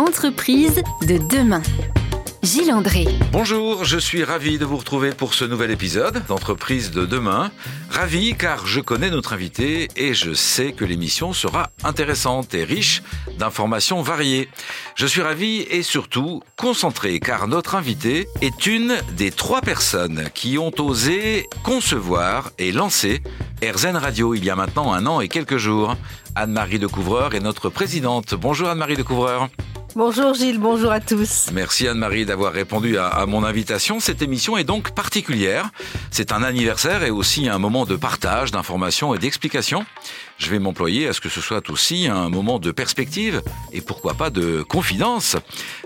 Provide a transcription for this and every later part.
Entreprise de demain. Gilles André. Bonjour, je suis ravi de vous retrouver pour ce nouvel épisode d'Entreprise de demain. Ravi car je connais notre invité et je sais que l'émission sera intéressante et riche d'informations variées. Je suis ravi et surtout concentré car notre invité est une des trois personnes qui ont osé concevoir et lancer RZN Radio il y a maintenant un an et quelques jours. Anne-Marie Decouvreur est notre présidente. Bonjour Anne-Marie Decouvreur. Bonjour Gilles, bonjour à tous. Merci Anne-Marie d'avoir répondu à, mon invitation. Cette émission est donc particulière. C'est un anniversaire et aussi un moment de partage, d'information et d'explication. Je vais m'employer à ce que ce soit aussi un moment de perspective et pourquoi pas de confidence.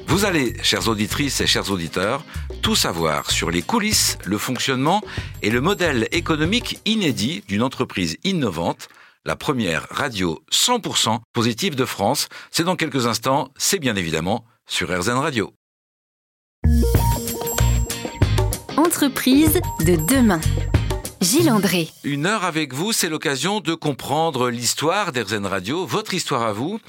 Vous allez, chères auditrices et chers auditeurs, tout savoir sur les coulisses, le fonctionnement et le modèle économique inédit d'une entreprise innovante la première radio 100% positive de France. C'est dans quelques instants, c'est bien évidemment sur RZN Radio. Entreprise de demain. Gilles André. Une heure avec vous, c'est l'occasion de comprendre l'histoire d'Erzen Radio, votre histoire à vous,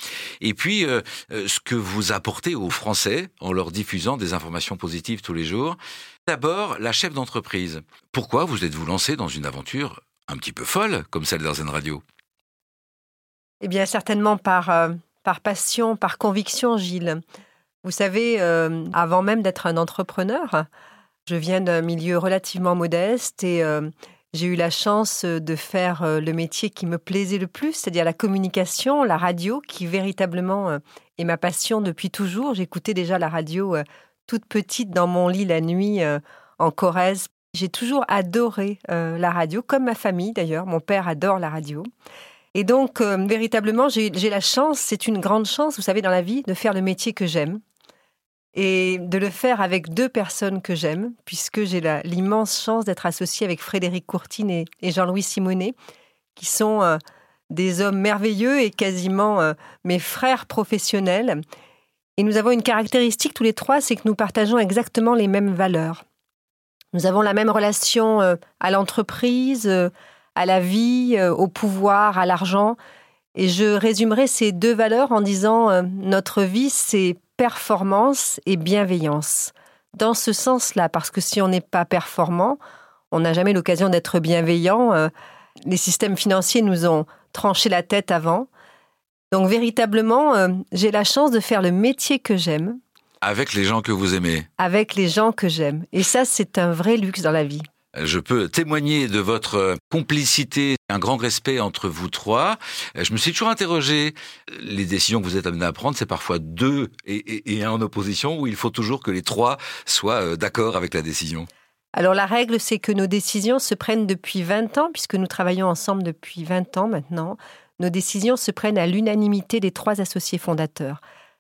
et puis euh, ce que vous apportez aux Français en leur diffusant des informations positives tous les jours. D'abord, la chef d'entreprise. Pourquoi vous êtes-vous lancé dans une aventure un petit peu folle comme celle d'Erzen Radio? Eh bien, certainement par, euh, par passion, par conviction, Gilles. Vous savez, euh, avant même d'être un entrepreneur, je viens d'un milieu relativement modeste et euh, j'ai eu la chance de faire le métier qui me plaisait le plus, c'est-à-dire la communication, la radio, qui véritablement est ma passion depuis toujours. J'écoutais déjà la radio toute petite dans mon lit la nuit en Corrèze. J'ai toujours adoré la radio, comme ma famille d'ailleurs. Mon père adore la radio. Et donc, euh, véritablement, j'ai la chance, c'est une grande chance, vous savez, dans la vie, de faire le métier que j'aime. Et de le faire avec deux personnes que j'aime, puisque j'ai l'immense chance d'être associée avec Frédéric Courtine et, Jean-Louis Simonet, qui sont euh, des hommes merveilleux et quasiment euh, mes frères professionnels. Et nous avons une caractéristique tous les trois, c'est que nous partageons exactement les mêmes valeurs. Nous avons la même relation à l'entreprise, à la vie, euh, au pouvoir, à l'argent. Et je résumerai ces deux valeurs en disant euh, notre vie, c'est performance et bienveillance. Dans ce sens-là, parce que si on n'est pas performant, on n'a jamais l'occasion d'être bienveillant. Euh, les systèmes financiers nous ont tranché la tête avant. Donc véritablement, euh, j'ai la chance de faire le métier que j'aime Avec les gens que vous aimez. avec les gens que j'aime. Et ça, c'est un vrai luxe dans la vie. Je peux témoigner de votre complicité, un grand respect entre vous trois. Je me suis toujours interrogé, les décisions que vous êtes amenés à prendre, c'est parfois deux et, un en opposition, où il faut toujours que les trois soient euh, d'accord avec la décision? Alors la règle, c'est que nos décisions se prennent depuis 20 ans, puisque nous travaillons ensemble depuis 20 ans maintenant. Nos décisions se prennent à l'unanimité des trois associés fondateurs.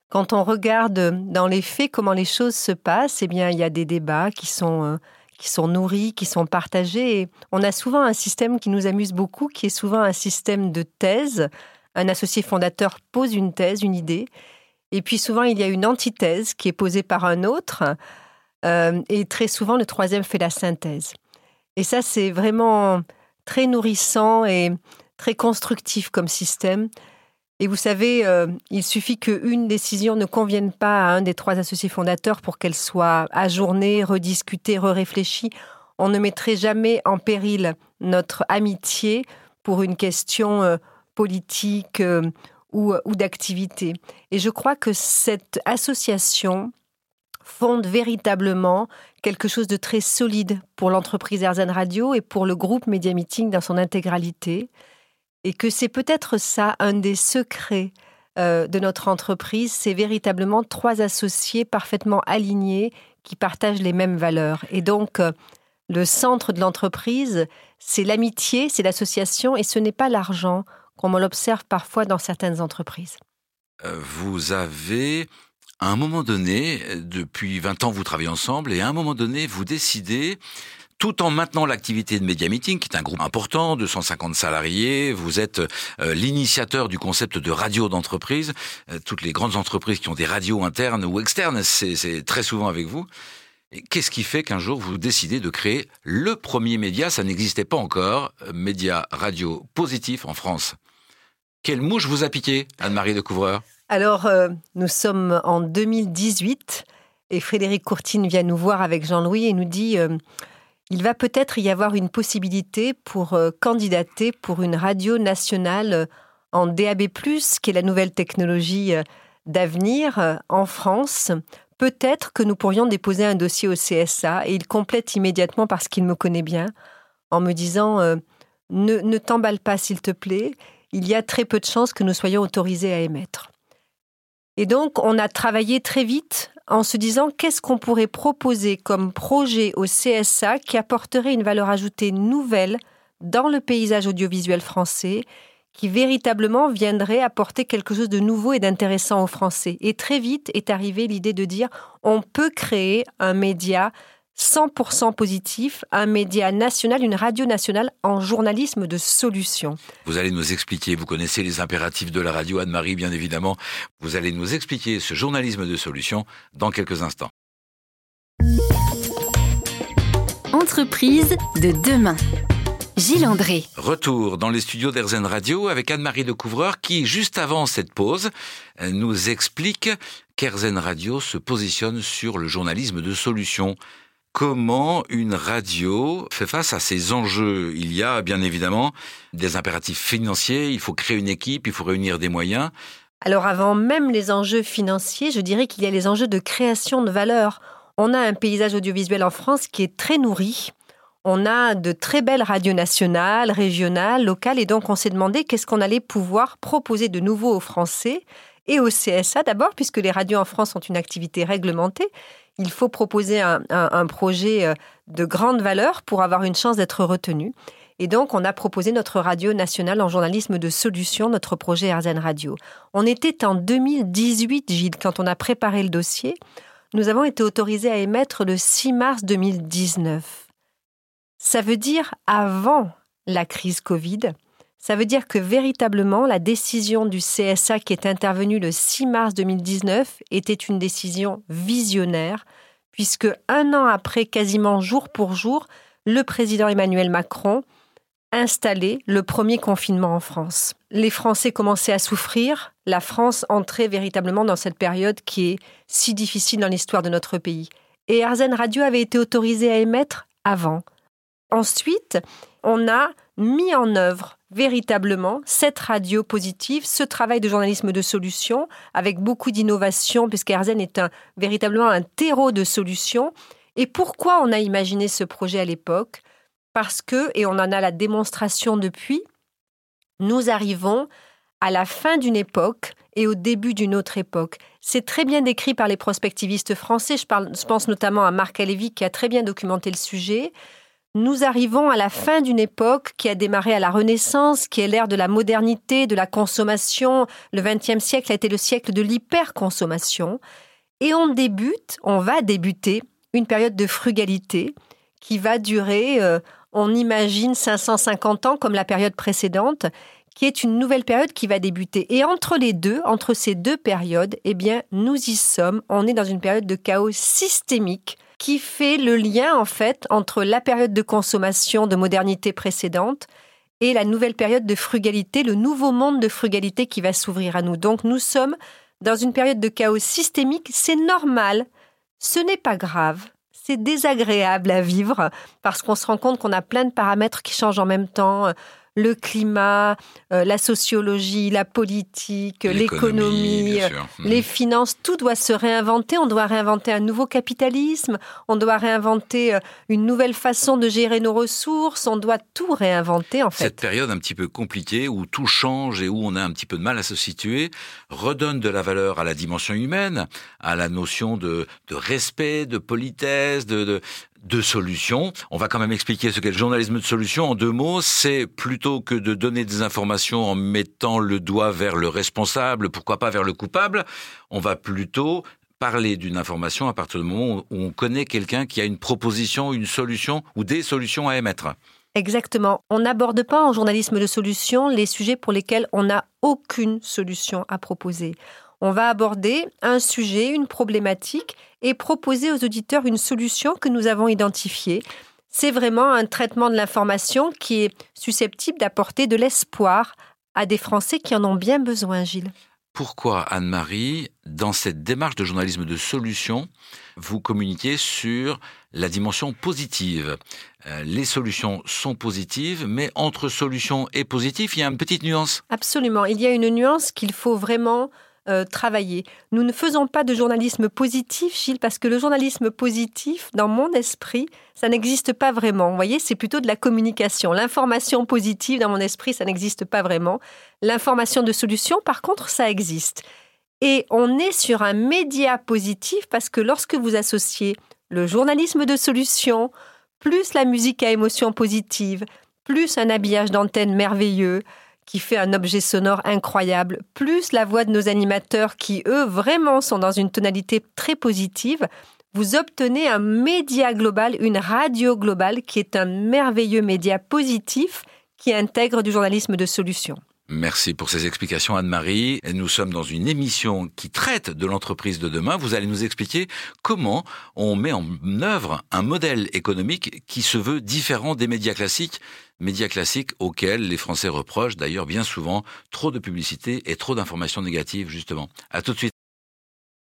Quand on regarde dans les faits comment les choses se passent, eh bien, il y a des débats qui sont, euh, qui sont nourris, qui sont partagés. On a souvent un système qui nous amuse beaucoup, qui est souvent un système de thèse. Un associé fondateur pose une thèse, une idée, et puis souvent il y a une antithèse qui est posée par un autre. Euh, et très souvent, le troisième fait la synthèse. Et ça, c'est vraiment très nourrissant et très constructif comme système. Et vous savez, euh, il suffit qu'une décision ne convienne pas à un des trois associés fondateurs pour qu'elle soit ajournée, rediscutée, re-réfléchie. On ne mettrait jamais en péril notre amitié pour une question euh, politique euh, ou, ou d'activité. Et je crois que cette association fonde véritablement quelque chose de très solide pour l'entreprise Erzan Radio et pour le groupe Media Meeting dans son intégralité. Et que c'est peut-être ça un des secrets euh, de notre entreprise, c'est véritablement trois associés parfaitement alignés qui partagent les mêmes valeurs. Et donc, euh, le centre de l'entreprise, c'est l'amitié, c'est l'association, et ce n'est pas l'argent, comme on l'observe parfois dans certaines entreprises. Euh, Vous avez, à un moment donné, depuis 20 ans, vous travaillez ensemble, et à un moment donné, vous décidez, tout en maintenant l'activité de Media Meeting, qui est un groupe important, 250 salariés, vous êtes euh, l'initiateur du concept de radio d'entreprise. Euh, toutes les grandes entreprises qui ont des radios internes ou externes, c'est très souvent avec vous. Qu'est-ce qui fait qu'un jour vous décidez de créer le premier média, ça n'existait pas encore, euh, média radio positif en France Quelle mouche vous a piqué, Anne-Marie de Couvreur Alors, nous sommes en 2018 et Frédéric Courtine vient nous voir avec Jean-Louis et nous dit il va peut-être y avoir une possibilité pour euh, candidater pour une radio nationale en DAB+, qui est la nouvelle technologie d'avenir en France. Peut-être que nous pourrions déposer un dossier au CSA et il complète immédiatement parce qu'il me connaît bien en me disant ne, ne t'emballe pas s'il te plaît, il y a très peu de chances que nous soyons autorisés à émettre. Et donc, on a travaillé très vite en se disant qu'est-ce qu'on pourrait proposer comme projet au CSA qui apporterait une valeur ajoutée nouvelle dans le paysage audiovisuel français, qui véritablement viendrait apporter quelque chose de nouveau et d'intéressant aux Français? Et très vite est arrivée l'idée de dire on peut créer un média 100% positif, un média national, une radio nationale en journalisme de solution. Vous allez nous expliquer, vous connaissez les impératifs de la radio Anne-Marie bien évidemment, vous allez nous expliquer ce journalisme de solution dans quelques instants. Entreprise de demain. Gilles André. Retour dans les studios d'Erzen Radio avec Anne-Marie de Couvreur qui, juste avant cette pause, nous explique qu'Erzen Radio se positionne sur le journalisme de solution comment une radio fait face à ces enjeux. Il y a bien évidemment des impératifs financiers, il faut créer une équipe, il faut réunir des moyens. Alors avant même les enjeux financiers, je dirais qu'il y a les enjeux de création de valeur. On a un paysage audiovisuel en France qui est très nourri. On a de très belles radios nationales, régionales, locales, et donc on s'est demandé qu'est-ce qu'on allait pouvoir proposer de nouveau aux Français et au CSA d'abord, puisque les radios en France ont une activité réglementée, il faut proposer un, projet euh, de grande valeur pour avoir une chance d'être retenu. Et donc, on a proposé notre radio nationale en journalisme de solution, notre projet Arzen Radio. On était en 2018, Gilles, quand on a préparé le dossier. Nous avons été autorisés à émettre le 6 mars 2019. Ça veut dire avant la crise Covid. Ça veut dire que véritablement, la décision du CSA qui est intervenue le 6 mars 2019 était une décision visionnaire, puisque un an après, quasiment jour pour jour, le président Emmanuel Macron installait le premier confinement en France. Les Français commençaient à souffrir, la France entrait véritablement dans cette période qui est si difficile dans l'histoire de notre pays. Et Arzen Radio avait été autorisé à émettre avant. Ensuite, on a mis en œuvre véritablement cette radio positive, ce travail de journalisme de solution, avec beaucoup d'innovation, puisque Erzen est un, véritablement un terreau de solutions. Et pourquoi on a imaginé ce projet à l'époque? Parce que, et on en a la démonstration depuis, nous arrivons à la fin d'une époque et au début d'une autre époque. C'est très bien décrit par les prospectivistes français. Je, je pense notamment à Marc Alévi qui a très bien documenté le sujet nous arrivons à la fin d'une époque qui a démarré à la Renaissance, qui est l'ère de la modernité, de la consommation. Le XXe siècle a été le siècle de l'hyperconsommation. Et on débute, on va débuter une période de frugalité qui va durer, euh, on imagine, 550 ans comme la période précédente, qui est une nouvelle période qui va débuter. Et entre les deux, entre ces deux périodes, eh bien, nous y sommes. On est dans une période de chaos systémique qui fait le lien en fait entre la période de consommation de modernité précédente et la nouvelle période de frugalité, le nouveau monde de frugalité qui va s'ouvrir à nous. Donc nous sommes dans une période de chaos systémique, c'est normal, ce n'est pas grave, c'est désagréable à vivre parce qu'on se rend compte qu'on a plein de paramètres qui changent en même temps le climat, euh, la sociologie, la politique, l'économie, euh, les finances, tout doit se réinventer. On doit réinventer un nouveau capitalisme, on doit réinventer euh, une nouvelle façon de gérer nos ressources, on doit tout réinventer en fait. Cette période un petit peu compliquée où tout change et où on a un petit peu de mal à se situer redonne de la valeur à la dimension humaine, à la notion de, respect, de politesse, de, de solutions. On va quand même expliquer ce qu'est le journalisme de solution. En deux mots, c'est plutôt que de donner des informations en mettant le doigt vers le responsable, pourquoi pas vers le coupable, on va plutôt parler d'une information à partir du moment où on connaît quelqu'un qui a une proposition, une solution ou des solutions à émettre. Exactement. On n'aborde pas en journalisme de solution les sujets pour lesquels on n'a aucune solution à proposer on va aborder un sujet, une problématique et proposer aux auditeurs une solution que nous avons identifiée. C'est vraiment un traitement de l'information qui est susceptible d'apporter de l'espoir à des Français qui en ont bien besoin, Gilles. pourquoi, Anne-Marie, dans cette démarche de journalisme de solution, vous communiquez sur la dimension positive? Euh, les solutions sont positives, mais entre solutions et positif, il y a une petite nuance. Absolument. Il y a une nuance qu'il faut vraiment euh, travailler. Nous ne faisons pas de journalisme positif, Gilles, parce que le journalisme positif, dans mon esprit, ça n'existe pas vraiment. Vous voyez, c'est plutôt de la communication. L'information positive, dans mon esprit, ça n'existe pas vraiment. L'information de solution, par contre, ça existe. Et on est sur un média positif parce que lorsque vous associez le journalisme de solution, plus la musique à émotion positive, plus un habillage d'antenne merveilleux, qui fait un objet sonore incroyable, plus la voix de nos animateurs qui, eux, vraiment sont dans une tonalité très positive, vous obtenez un média global, une radio globale qui est un merveilleux média positif qui intègre du journalisme de solution. Merci pour ces explications Anne-Marie. Nous sommes dans une émission qui traite de l'entreprise de demain. Vous allez nous expliquer comment on met en œuvre un modèle économique qui se veut différent des médias classiques, médias classiques auxquels les Français reprochent d'ailleurs bien souvent trop de publicité et trop d'informations négatives justement. À tout de suite.